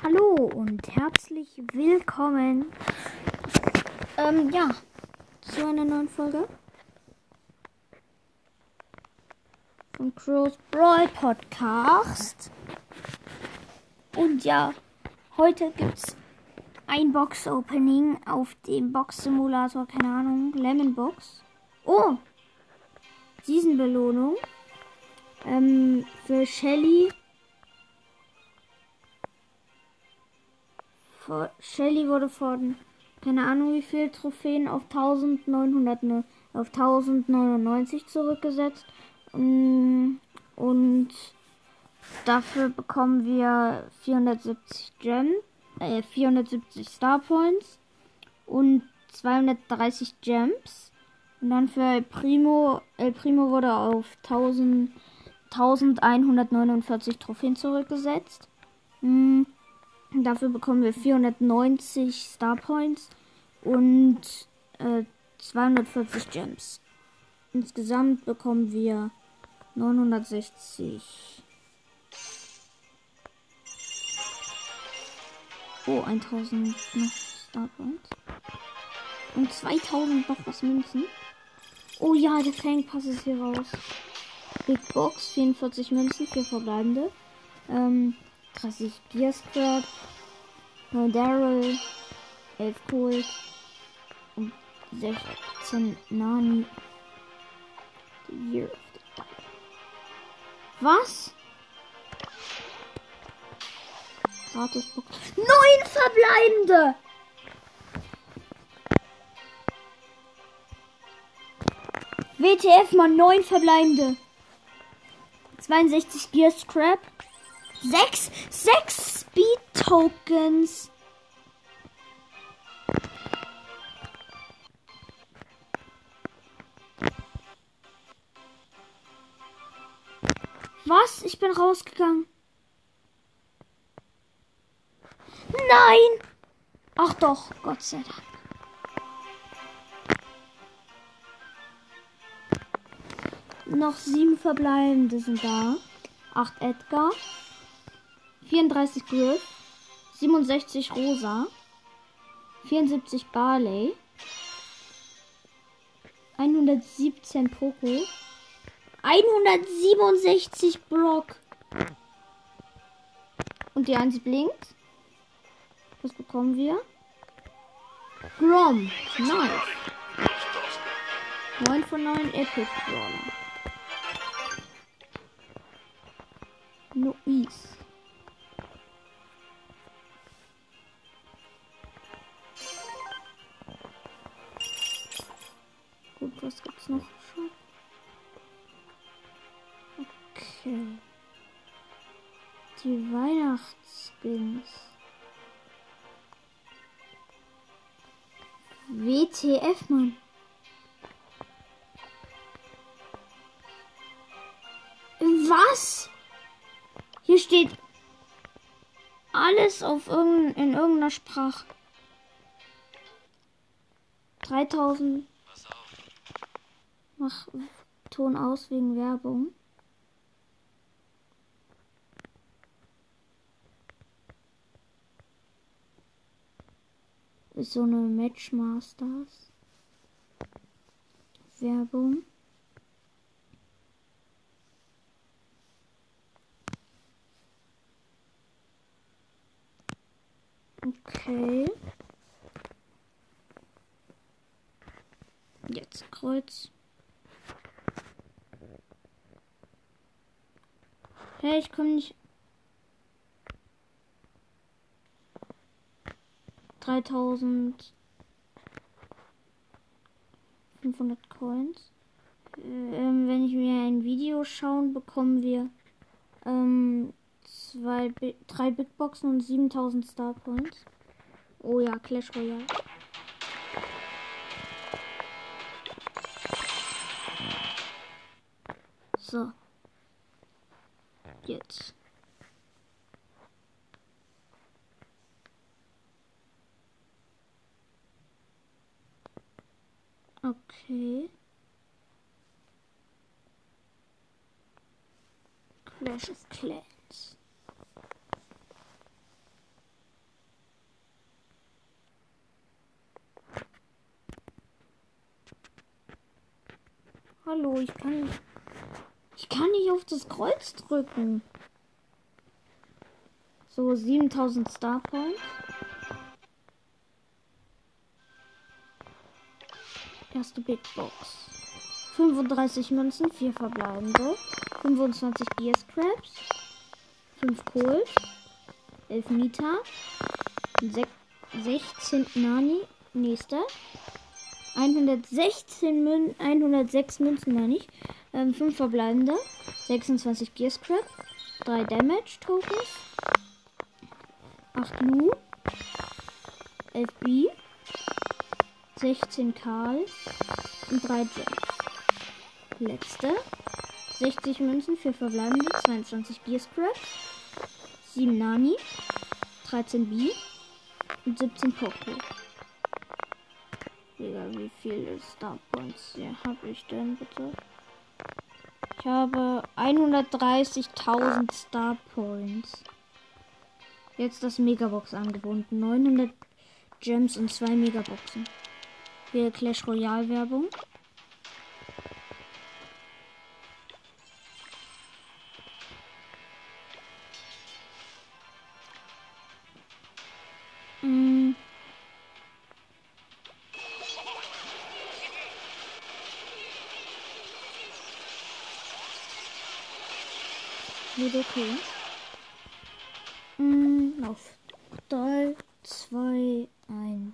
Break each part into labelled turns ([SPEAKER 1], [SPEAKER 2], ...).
[SPEAKER 1] Hallo und herzlich willkommen. Ähm, ja, zu einer neuen Folge von Crow's Brawl Podcast. Und ja, heute gibt's ein Box-Opening auf dem Box-Simulator, keine Ahnung, Lemon Box. Oh, Season-Belohnung ähm, für Shelly. Shelly wurde von keine Ahnung wie viel Trophäen auf 1900 ne- auf 1099 zurückgesetzt. Mm, Und dafür bekommen wir 470 Gem, äh, 470 Star Points und 230 Gems. Und dann für El Primo, El Primo wurde auf 1000, 1149 Trophäen zurückgesetzt. Mm, Dafür bekommen wir 490 Star Points und äh, 240 Gems. Insgesamt bekommen wir 960. Oh, 1000 noch Star Points. Und 2000 noch was Münzen. Oh ja, der Fangpass ist hier raus. Big Box, 44 Münzen, 4 verbleibende. Ähm, 30 Gear Scrap, 9 Daryl, 11 Colt und 16 Nani. Was? Gratis Box. Neun verbleibende! WTF mal neun verbleibende. 62 Gear Scrap. Sechs, sechs Speed Tokens. Was? Ich bin rausgegangen. Nein! Ach doch, Gott sei Dank. Noch sieben verbleibende sind da. Acht Edgar. 34 Griff, 67 Rosa, 74 Barley, 117 Poco, 167 Brock. Und die 1 blinkt. Was bekommen wir? Grom. Nice. 9 von 9 Epic Brawler. Gut, noch? schon? Okay. Die Weihnachtsskins. WTF, Mann. Was? Hier steht alles auf irgendein, in irgendeiner Sprache. 3000 Mach Ton aus wegen Werbung. Ist so eine Matchmasters. Werbung. Okay. Jetzt Kreuz. Hey, ich komme nicht. 3000. 500 Coins. Ähm, wenn ich mir ein Video schauen, bekommen wir ähm, zwei, drei Big Boxen und 7000 Star Points. Oh ja, Clash Royale. So jetzt. Okay. Clash of Clans. Hallo, ich kann kann nicht auf das Kreuz drücken. So, 7000 Star Points. Erste Big Box. 35 Münzen, 4 verbleibende. 25 Gear Scraps. 5 Colt. 11 Mieter. 16 Nani. Nächster. 116 Mün 106 Münzen meine ich. Ähm, 5 verbleibende. 26 Gear Scrap. 3 Damage Tokens. 8 Lu. 11 B. 16 Karl. Und 3 Gems. Letzte. 60 Münzen für verbleibende. 22 Gear Scrap. 7 Nani. 13 B. Und 17 Poco. Digga, wie viele Star Points habe ich denn bitte? Ich habe 130.000 Star Points. Jetzt das Megabox angebunden. 900 Gems und 2 Megaboxen. Hier Clash Royale Werbung. Wird okay. Mm, auf 3, 2, 1.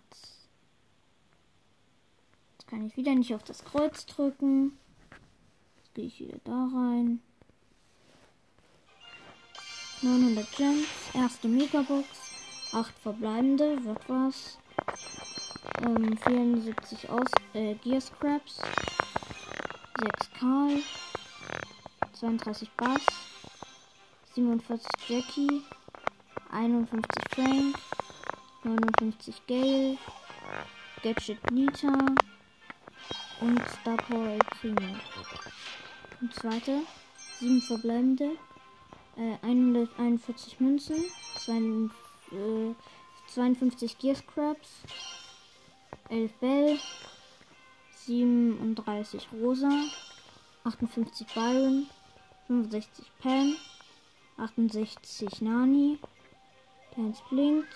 [SPEAKER 1] Jetzt kann ich wieder nicht auf das Kreuz drücken. Jetzt gehe ich wieder da rein. 900 Gems. Erste Megabox. 8 verbleibende. Wird was. Ähm, 74 aus äh, Gear Scraps. 6 Karl. 32 Bass. 47 Jackie. 51 Frank. 59 Gale. Gadget Nita. Und Star Power El Primo. Und zweite. 7 verbleibende. Äh, 141 Münzen. 52, äh, 52 Gear Scraps. 11 Bell. 37 Rosa. 58 Byron. 65 Pam. 68 Nani. Deins blinkt.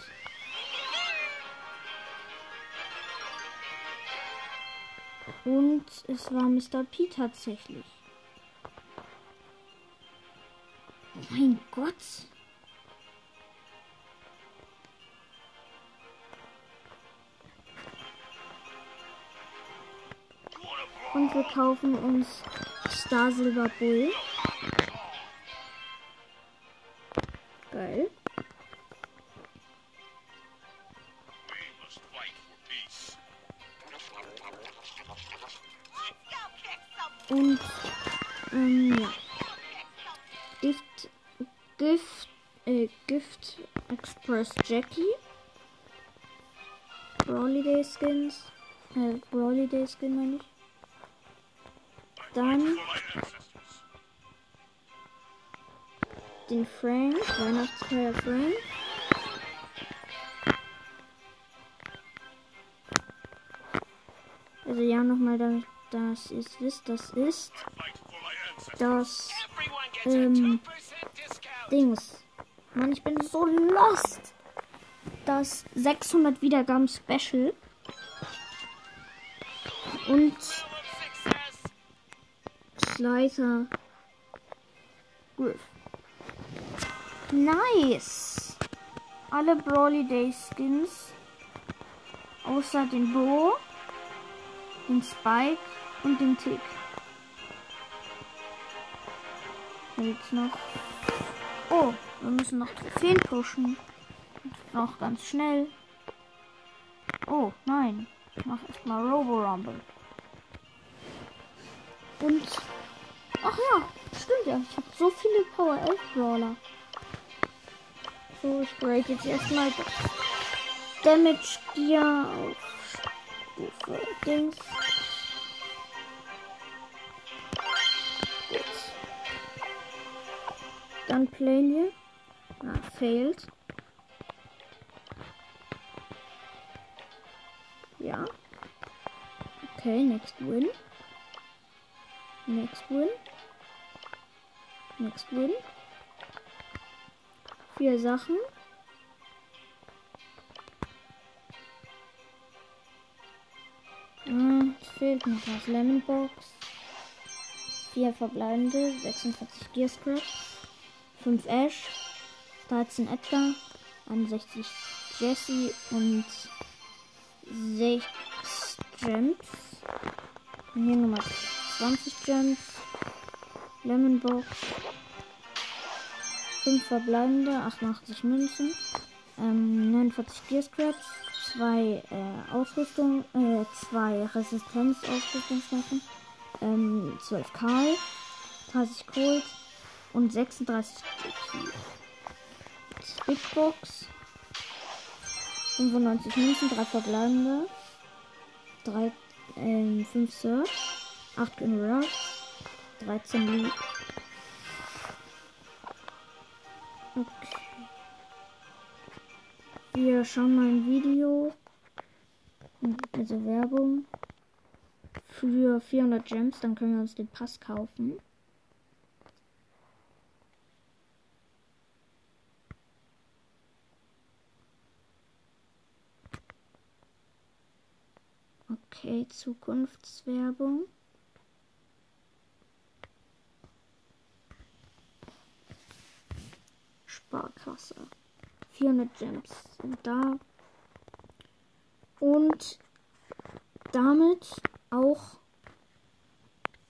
[SPEAKER 1] Und es war Mr. P tatsächlich. Oh mein Gott. Und wir kaufen uns Star Silver Bull. Geil. Und ähm, ja. Gift, Gift, äh, Gift Express Jackie. Brawly Day Skins. Äh, Brawly Day Skin meine ich. Dann den Frank, Weihnachtsfeier Frank. Also ja, nochmal, damit das ist, wisst, das ist das Ähm,
[SPEAKER 2] a 2% discount.
[SPEAKER 1] Dings. Mann, ich bin so lost. Das 600 Wiedergaben Special. Und. Slicer Nice. Alle Brawly Day Skins. Außer den Bo, den Spike und den Tick. Jetzt noch. Oh, wir müssen noch Trophäen pushen. Noch ganz schnell. Oh, nein. Ich mach erstmal Robo Rumble. Und. Ach ja, stimmt ja. Ich habe so viele Power 11 Brawler. So, ich grade jetzt erstmal das Damage Gear auf Stufe Dings. Gut. Dann playen wir. Ah, failed. Ja. Okay, next win. Next Win. Next Win. Vier Sachen. Es fehlt noch was. Lemon Box. Vier verbleibende. 46 Gear Scraps. 5 Ash. 13 Edgar. 61 Jesse und 6 Gems. Und hier Nummer 20 Gems. Lemon Box. 5 verbleibende, 88 Münzen. Ähm, 49 Gear Scraps. 2 äh, Ausrüstung, äh, 2 Resistenz-Ausrüstungswaffen. Ähm, 12 Karl. 30 Gold. Und 36 GP. Big Box. 95 Münzen, 3 verbleibende. 3, ähm, 5 Search. 8 General. 13 Loot. Okay. Wir schauen mal ein Video. Also Werbung. Für 400 Gems, dann können wir uns den Pass kaufen. Okay, Zukunftswerbung. Sparkasse. 400 Gems sind da. Und damit auch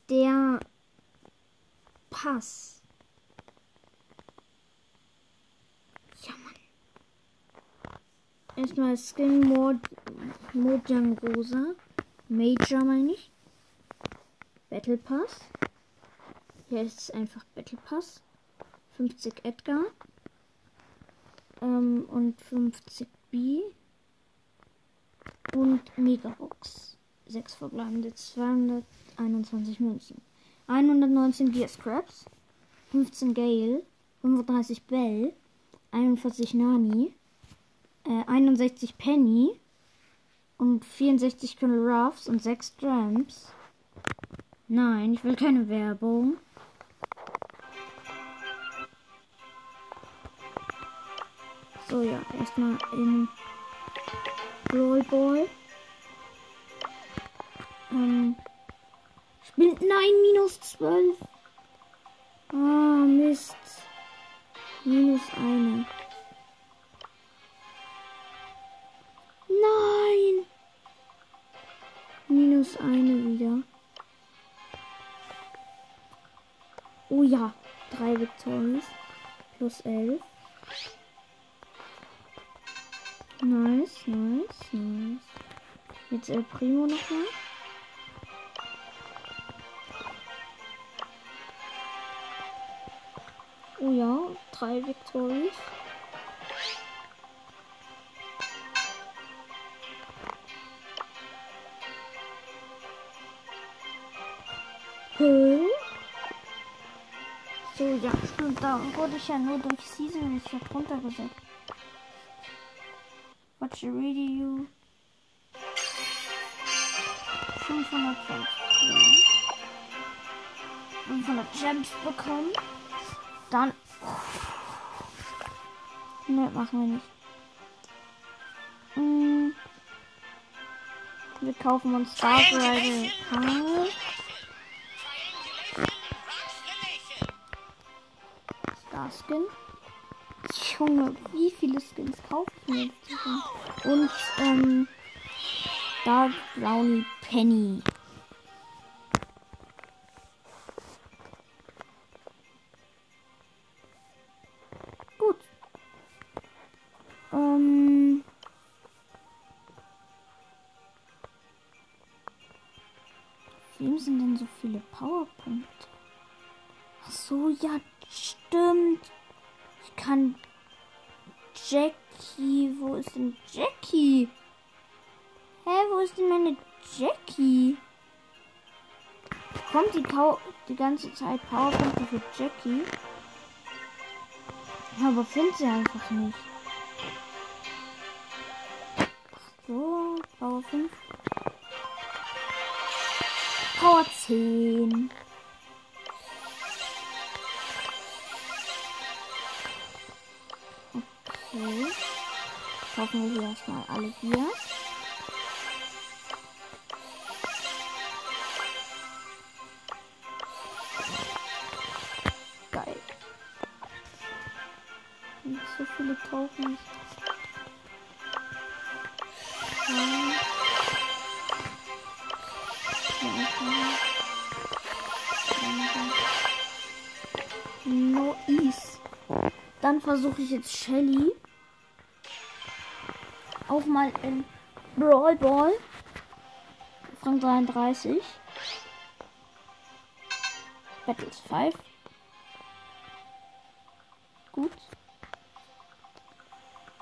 [SPEAKER 1] der Pass. Ja, Mann. Erstmal Skin Mod Mojang Rosa. Major meine ich. Battle Pass. Hier ist einfach Battle Pass. 50 Edgar. Ähm, und 50 B. Und Megabox. 6 verbleibende 221 Münzen. 119 Gear Scraps. 15 Gale. 35 Bell. 41 Nani. Äh, 61 Penny. Und 64 Colonel Ruffs und 6 Drams. Nein, ich will keine Werbung. So, ja, erstmal in Brawl Ball. Ähm, spielt, nein, minus 12. Ah, Mist. Minus eine. Nein. Minus eine wieder. Oh ja, drei Victories. Plus elf. Nice, nice, nice. Jetzt El Primo nochmal. Oh ja, drei Victories. Hä? So, ja, stimmt. Da wurde ich ja nur durch Season Reset runtergesetzt. Video. 550. 500 Gems bekommen. Dann. Ne, machen wir nicht. Hm. Wir kaufen uns Star Rider Karl. Star Skin. Junge, wie viele Skins kaufe ich mir jetzt? Und, ähm, Dark Brownie Penny. Gut. Ähm. Wem sind denn so viele Powerpunkte? Ach so, ja, stimmt. Ich kann Jackie. Wo ist denn Jackie? Hä, wo ist denn meine Jackie? Kommt die, Kau die ganze Zeit Powerpunkte für Jackie? Ja, aber finde sie einfach nicht. So, Power 5. Power 10. Kaufen wir hier erstmal alle Bier. Geil. Nicht so viele okay. No. Dann versuche ich jetzt Shelly. Auch mal in Brawl Ball. Rang 33. Battles 5. Gut.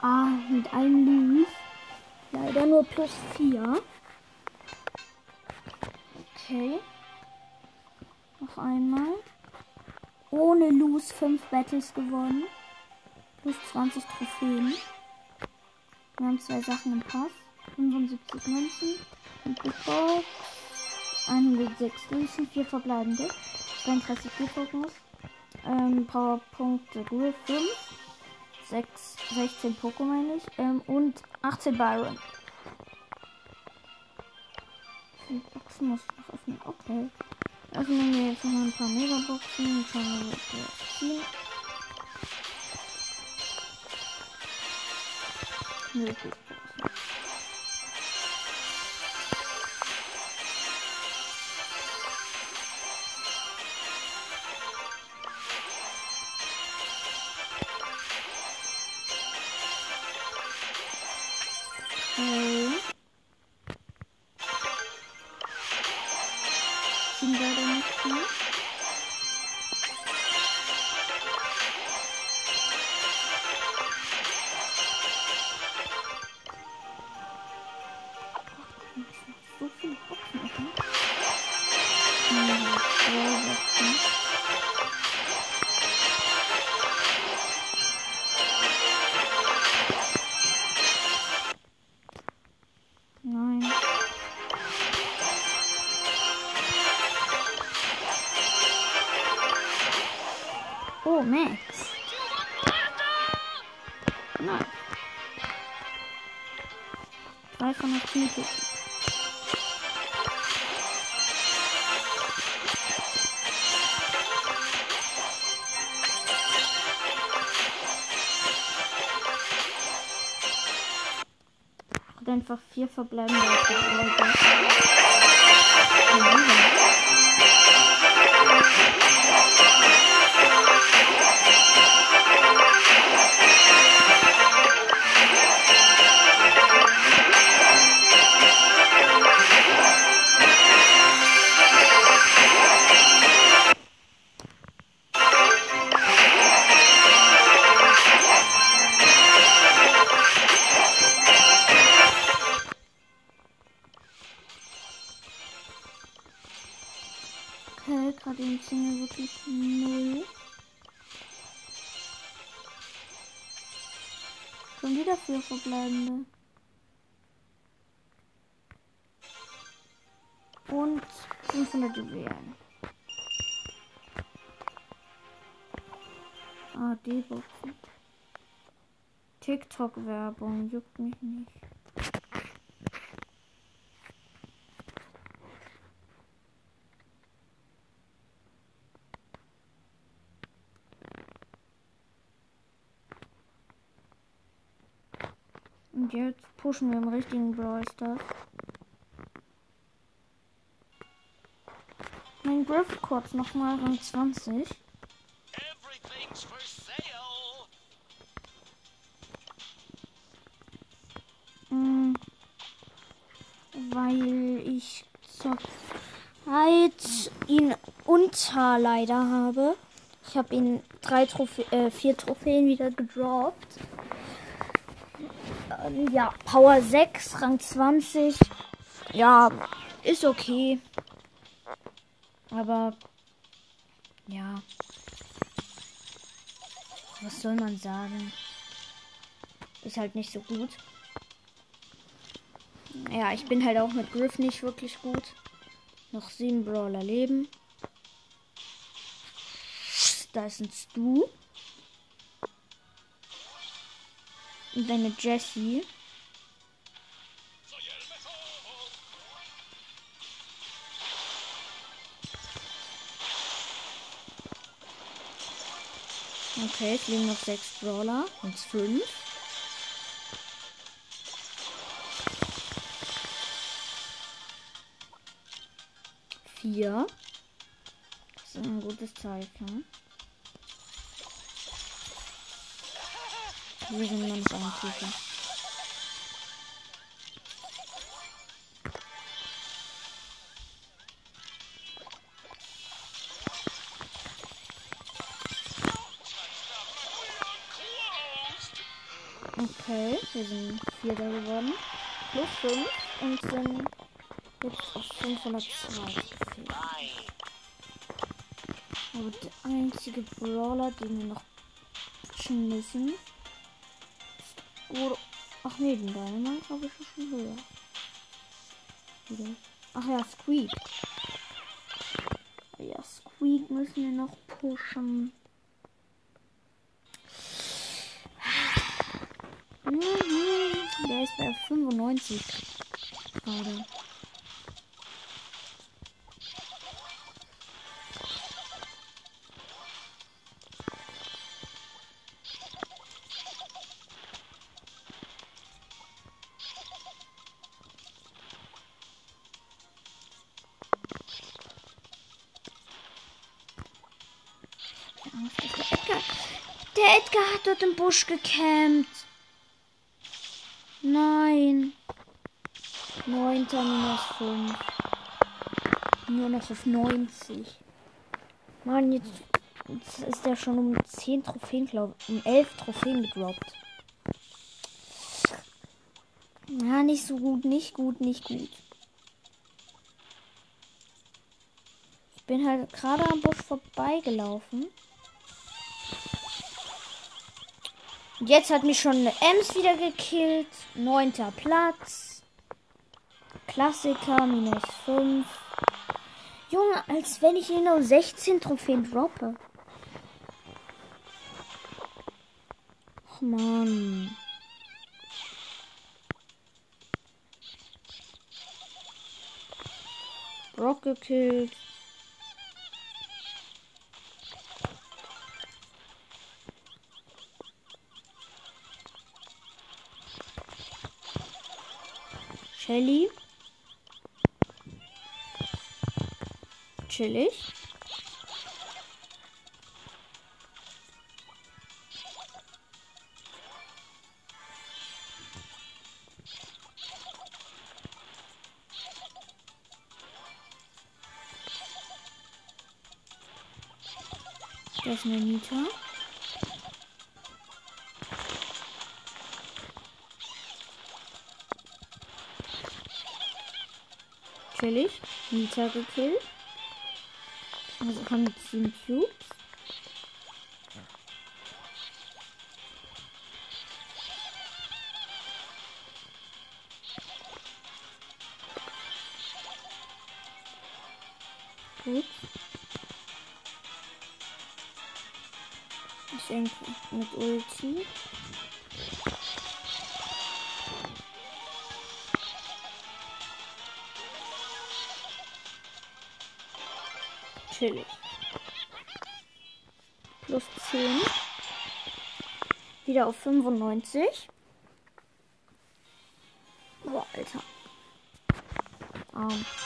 [SPEAKER 1] Ah, mit einem Lose. Leider nur plus 4. Okay. Noch einmal. Ohne Lose 5 Battles gewonnen. Plus 20 Trophäen. Wir haben zwei Sachen im Pass. 75 Münzen. Und Box. 106 Münzen. 4 verbleibende. 32 Blutfokus. Ähm, Powerpunkte Griff 5. 6, 16 Poco meine ich. Ähm, und 18 Byron. Die Boxen muss ich noch öffnen. Okay. Öffnen wir jetzt noch ein paar Megaboxen. Schauen wir, was wir ziehen. Music. Viele Boxen offen. Hm, einfach vier verbleibende TikTok-Werbung juckt mich nicht. Und jetzt pushen wir im richtigen Brawl Stars. Mein Griff kurz nochmal Rang 20. unter leider habe. Ich habe ihn drei Trophä äh, vier Trophäen wieder gedroppt. Ähm, ja, Power 6, Rang 20. Ja, ist okay. Aber ja. Was soll man sagen? Ist halt nicht so gut. Ja, ich bin halt auch mit Griff nicht wirklich gut. Noch sieben Brawler leben. Da ist ein Stu. Und eine Jessie. Okay, es liegen noch sechs Brawler. Und fünf. Vier. Das ist ein gutes Zeichen. Wir sind nur noch eine Stufe. Okay, wir sind Vierter geworden. Plus 5 und sind jetzt auf 502 gefehlt.
[SPEAKER 2] Bye.
[SPEAKER 1] Aber der einzige Brawler, den wir noch müssen, Ur Ach nee, den Dynamite habe ich schon höher. Ach ja, Squeak. Ja, Squeak müssen wir noch pushen. Mhm, Der ist bei 95 gerade. Busch gecampt. Nein. Neunter minus fünf. Nur noch auf 90. Mann, jetzt, jetzt ist er schon um 10 Trophäen, glaube ich. Um 11 Trophäen gedroppt. Ja, nicht so gut, nicht gut, nicht gut. Ich bin halt gerade am Busch vorbeigelaufen. Jetzt hat mich schon eine Ems wieder gekillt. Neunter Platz. Klassiker, minus 5. Junge, als wenn ich hier nur 16 Trophäen droppe. Och Mann. Brock gekillt. Shelly. Chillig. Da ist eine Nita. Chillig. Nita gekillt. Also haben wir 10 Cubes. Gut. Ich denke mit Ulti. Chillig. Plus 10. Wieder auf 95. Boah, Alter. Arm. Nein!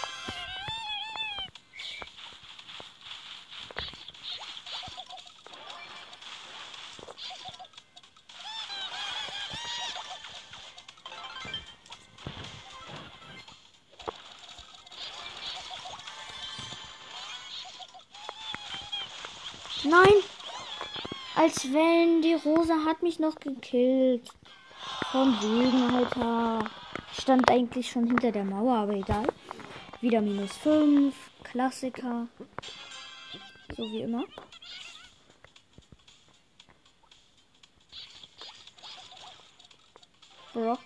[SPEAKER 1] Mich noch gekillt. Von wegen, Alter. Stand eigentlich schon hinter der Mauer, aber egal. Wieder minus 5. Klassiker. So wie immer. Ja.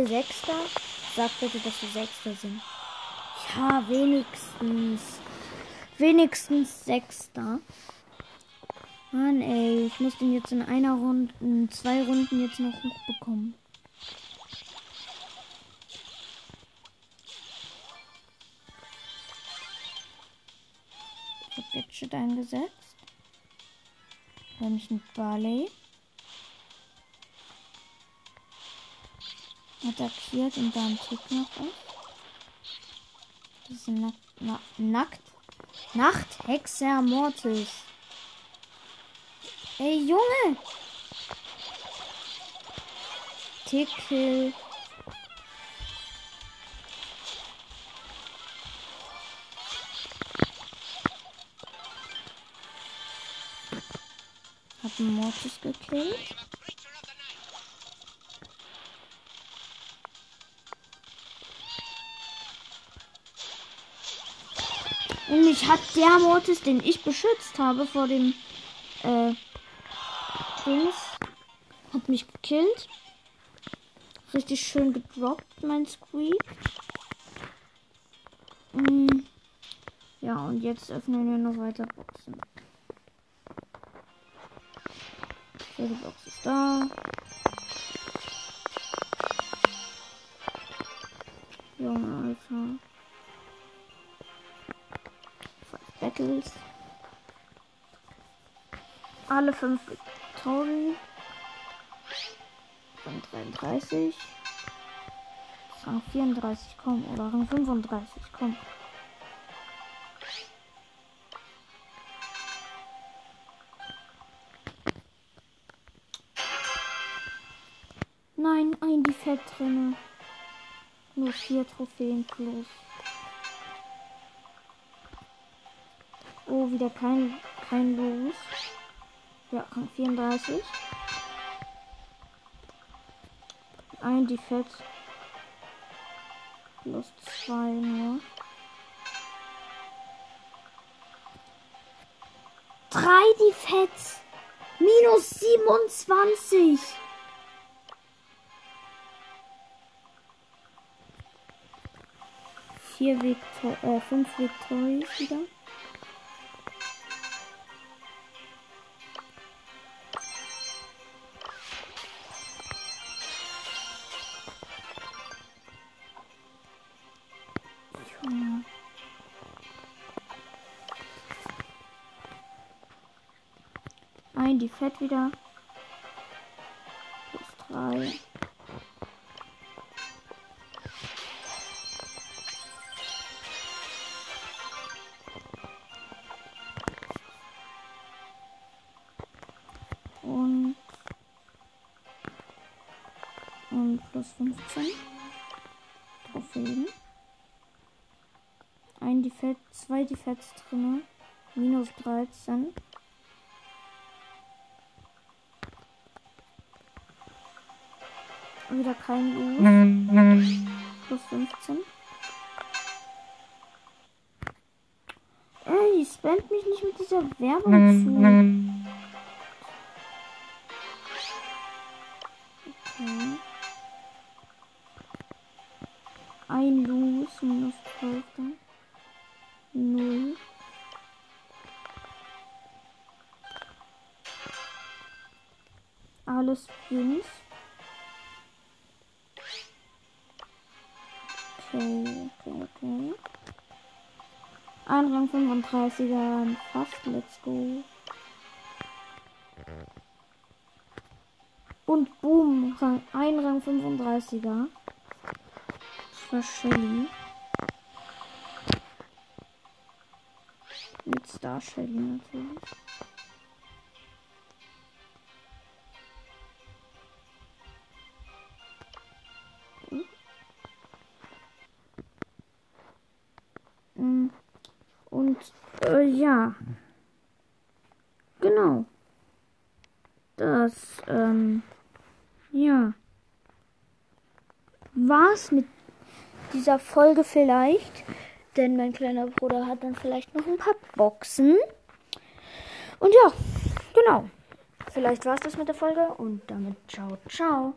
[SPEAKER 1] Wir Sechster? Sag bitte, dass wir Sechster sind. Ja, wenigstens. Wenigstens Sechster. Mann, ey, ich muss den jetzt in einer Runde, in zwei Runden jetzt noch hochbekommen. Ich hab Gadget eingesetzt. Nämlich ein Barley. Attackiert und dann Tick noch ist. Das ist ein Nack Na Nackt. Nachthexer Mortis. Ey, Junge! Hab einen Mortis gekillt. Und mich hat der Mortis, den ich beschützt habe vor dem äh, Dings, hat mich gekillt. Richtig schön gedroppt, mein Squeak. Mm. Ja, und jetzt öffnen wir noch weiter Boxen. So, die Box ist da. Junge, Alter. Battles. Alle fünf Victory. Rang 33. Rang 34, komm. Oder Rang 35, komm. Nein, ein die Fett drinne. Nur vier Trophäen plus. Oh, wieder kein, kein Los. Ja, Rang 34. Ein Defekt. Plus zwei nur. Drei Defekts. Minus 27. Vier Victor äh, fünf Victories wieder. Fett wieder. Plus drei. Und, und plus 15 Trophäen. Ein Defekt, zwei Defekts drin. Minus 13. Wieder kein U. Plus 15. Ey, spammt mich nicht mit dieser Werbung zu. Okay. Ein Los, minus 12. dann. Null. Alles Skins. Okay, okay. Ein Rang 35er, fast, let's go. Und boom, Rang, ein Rang 35er. Das war Shelly. Mit Star Shelly natürlich. War's mit dieser Folge vielleicht? Denn mein kleiner Bruder hat dann vielleicht noch ein paar Boxen. Und ja, genau. Vielleicht war's das mit der Folge und damit ciao, ciao.